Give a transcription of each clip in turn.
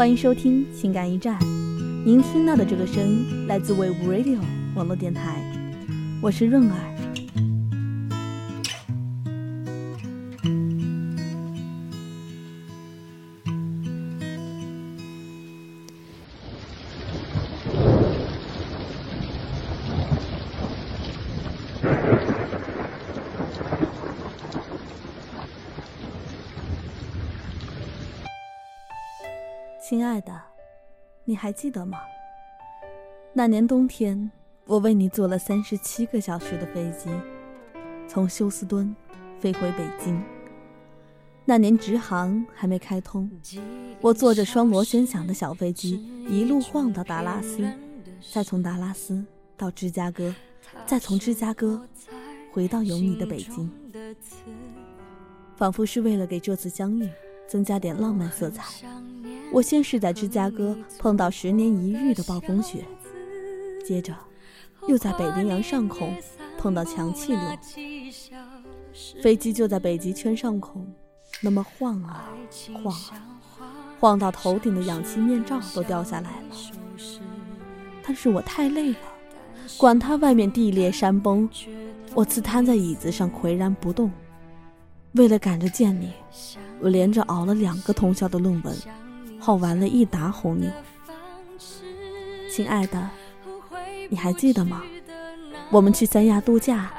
欢迎收听情感驿站。您听到的这个声音来自 We Radio 网络电台，我是润儿。亲爱的，你还记得吗？那年冬天，我为你坐了三十七个小时的飞机，从休斯敦飞回北京。那年直航还没开通，我坐着双螺旋桨的小飞机一路晃到达拉斯，再从达拉斯到芝加哥，再从芝加哥回到有你的北京，仿佛是为了给这次相遇增加点浪漫色彩。我先是在芝加哥碰到十年一遇的暴风雪，接着又在北冰洋上空碰到强气流，飞机就在北极圈上空，那么晃啊晃啊，晃到头顶的氧气面罩都掉下来了。但是我太累了，管他外面地裂山崩，我自瘫在椅子上岿然不动。为了赶着见你，我连着熬了两个通宵的论文。耗完了一打红牛，亲爱的，你还记得吗？我们去三亚度假，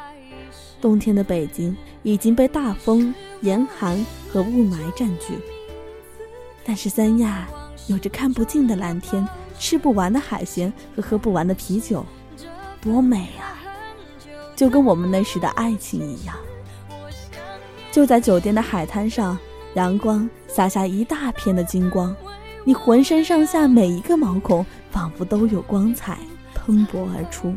冬天的北京已经被大风、严寒和雾霾占据，但是三亚有着看不尽的蓝天、吃不完的海鲜和喝不完的啤酒，多美啊！就跟我们那时的爱情一样。就在酒店的海滩上，阳光洒下一大片的金光。你浑身上下每一个毛孔仿佛都有光彩喷薄而出。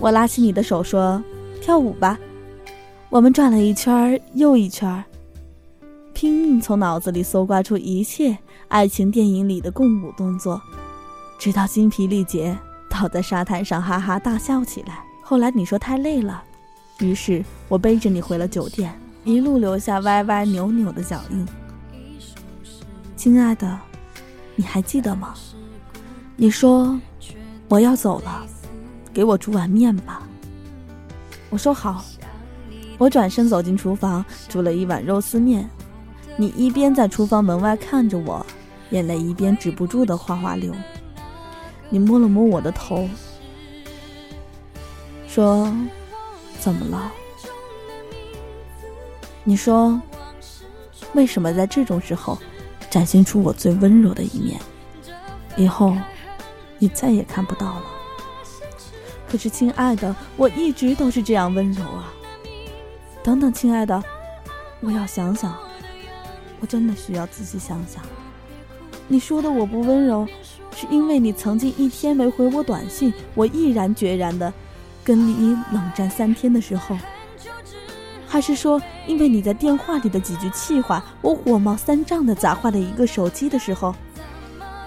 我拉起你的手说：“跳舞吧。”我们转了一圈又一圈，拼命从脑子里搜刮出一切爱情电影里的共舞动作，直到精疲力竭，倒在沙滩上哈哈大笑起来。后来你说太累了，于是我背着你回了酒店，一路留下歪歪扭扭的脚印。亲爱的，你还记得吗？你说我要走了，给我煮碗面吧。我说好。我转身走进厨房，煮了一碗肉丝面。你一边在厨房门外看着我，眼泪一边止不住的哗哗流。你摸了摸我的头，说：“怎么了？”你说：“为什么在这种时候？”展现出我最温柔的一面，以后你再也看不到了。可是，亲爱的，我一直都是这样温柔啊。等等，亲爱的，我要想想，我真的需要仔细想想。你说的我不温柔，是因为你曾经一天没回我短信，我毅然决然的跟你冷战三天的时候。还是说，因为你在电话里的几句气话，我火冒三丈的砸坏了一个手机的时候，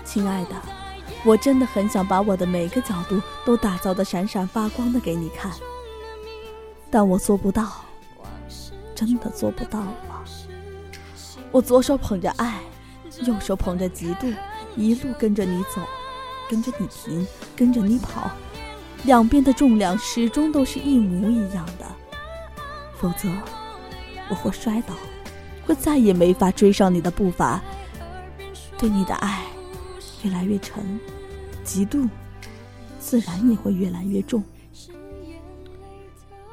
亲爱的，我真的很想把我的每个角度都打造的闪闪发光的给你看，但我做不到，真的做不到了。我左手捧着爱，右手捧着嫉妒，一路跟着你走，跟着你停，跟着你跑，两边的重量始终都是一模一样的。否则，我会摔倒，会再也没法追上你的步伐。对你的爱越来越沉，嫉妒自然也会越来越重。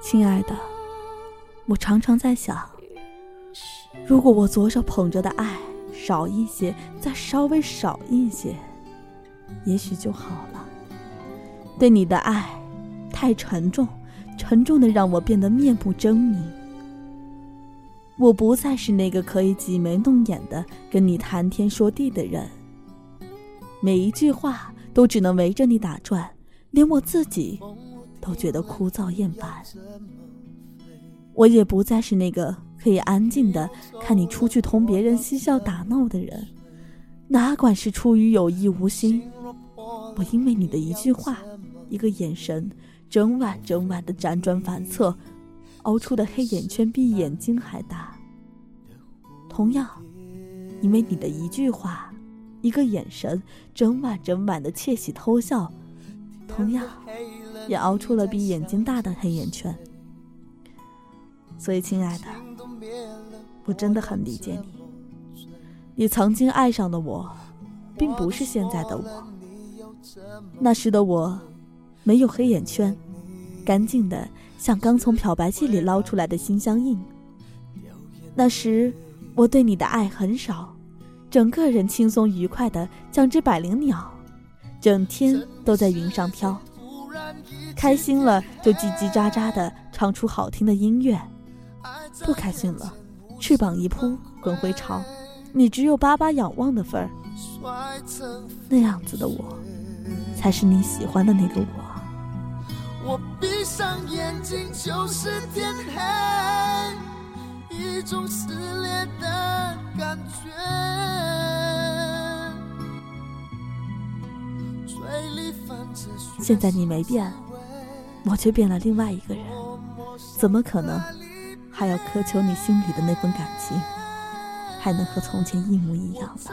亲爱的，我常常在想，如果我左手捧着的爱少一些，再稍微少一些，也许就好了。对你的爱太沉重。沉重的让我变得面目狰狞。我不再是那个可以挤眉弄眼的跟你谈天说地的人。每一句话都只能围着你打转，连我自己都觉得枯燥厌烦。我也不再是那个可以安静的看你出去同别人嬉笑打闹的人，哪管是出于有意无心，我因为你的一句话，一个眼神。整晚整晚的辗转反侧，熬出的黑眼圈比眼睛还大。同样，因为你的一句话，一个眼神，整晚整晚的窃喜偷笑，同样也熬出了比眼睛大的黑眼圈。所以，亲爱的，我真的很理解你。你曾经爱上的我，并不是现在的我。那时的我，没有黑眼圈，干净的像刚从漂白剂里捞出来的心相印。那时，我对你的爱很少。整个人轻松愉快的像只百灵鸟，整天都在云上飘。开心了就叽叽喳喳的唱出好听的音乐，不开心了，翅膀一扑滚回巢。你只有巴巴仰望的份儿。那样子的我，才是你喜欢的那个我。我闭上眼睛就是天黑，一种撕裂的感觉。现在你没变，我却变了另外一个人，怎么可能还要苛求你心里的那份感情，还能和从前一模一样呢？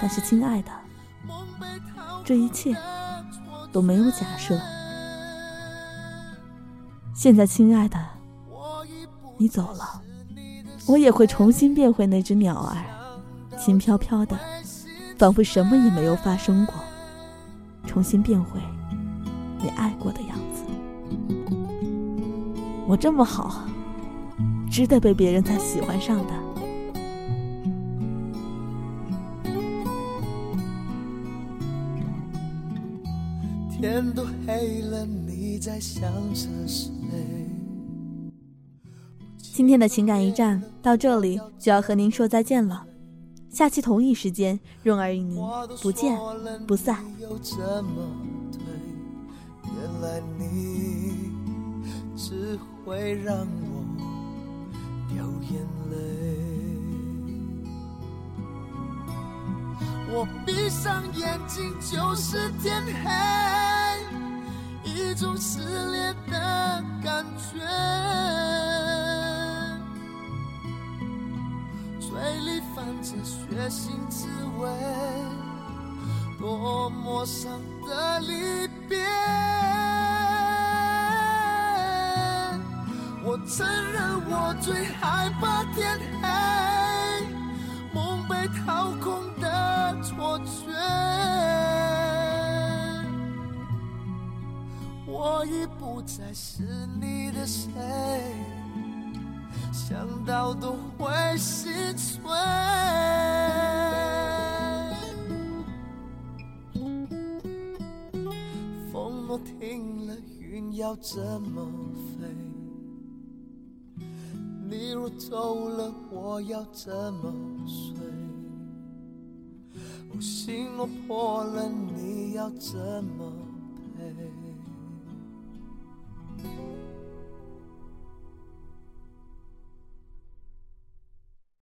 但是，亲爱的，这一切都没有假设。现在，亲爱的，你走了，我也会重新变回那只鸟儿，轻飘飘的。仿佛什么也没有发生过，重新变回你爱过的样子。我这么好，值得被别人再喜欢上的。天都黑了，你在想着谁？今天的情感驿站到这里就要和您说再见了。下期同一时间，润儿与您不见不散。原来你只会让我掉眼泪。闭上眼睛就是天黑，一种撕裂的感觉。嘴里泛着血腥滋味，多么伤的离别。我承认我最害怕天黑，梦被掏空错觉。我已不再是你的谁。想到都会心碎。风若停了，云要怎么飞？你若走了，我要怎么睡？我心若破了，你要怎么赔？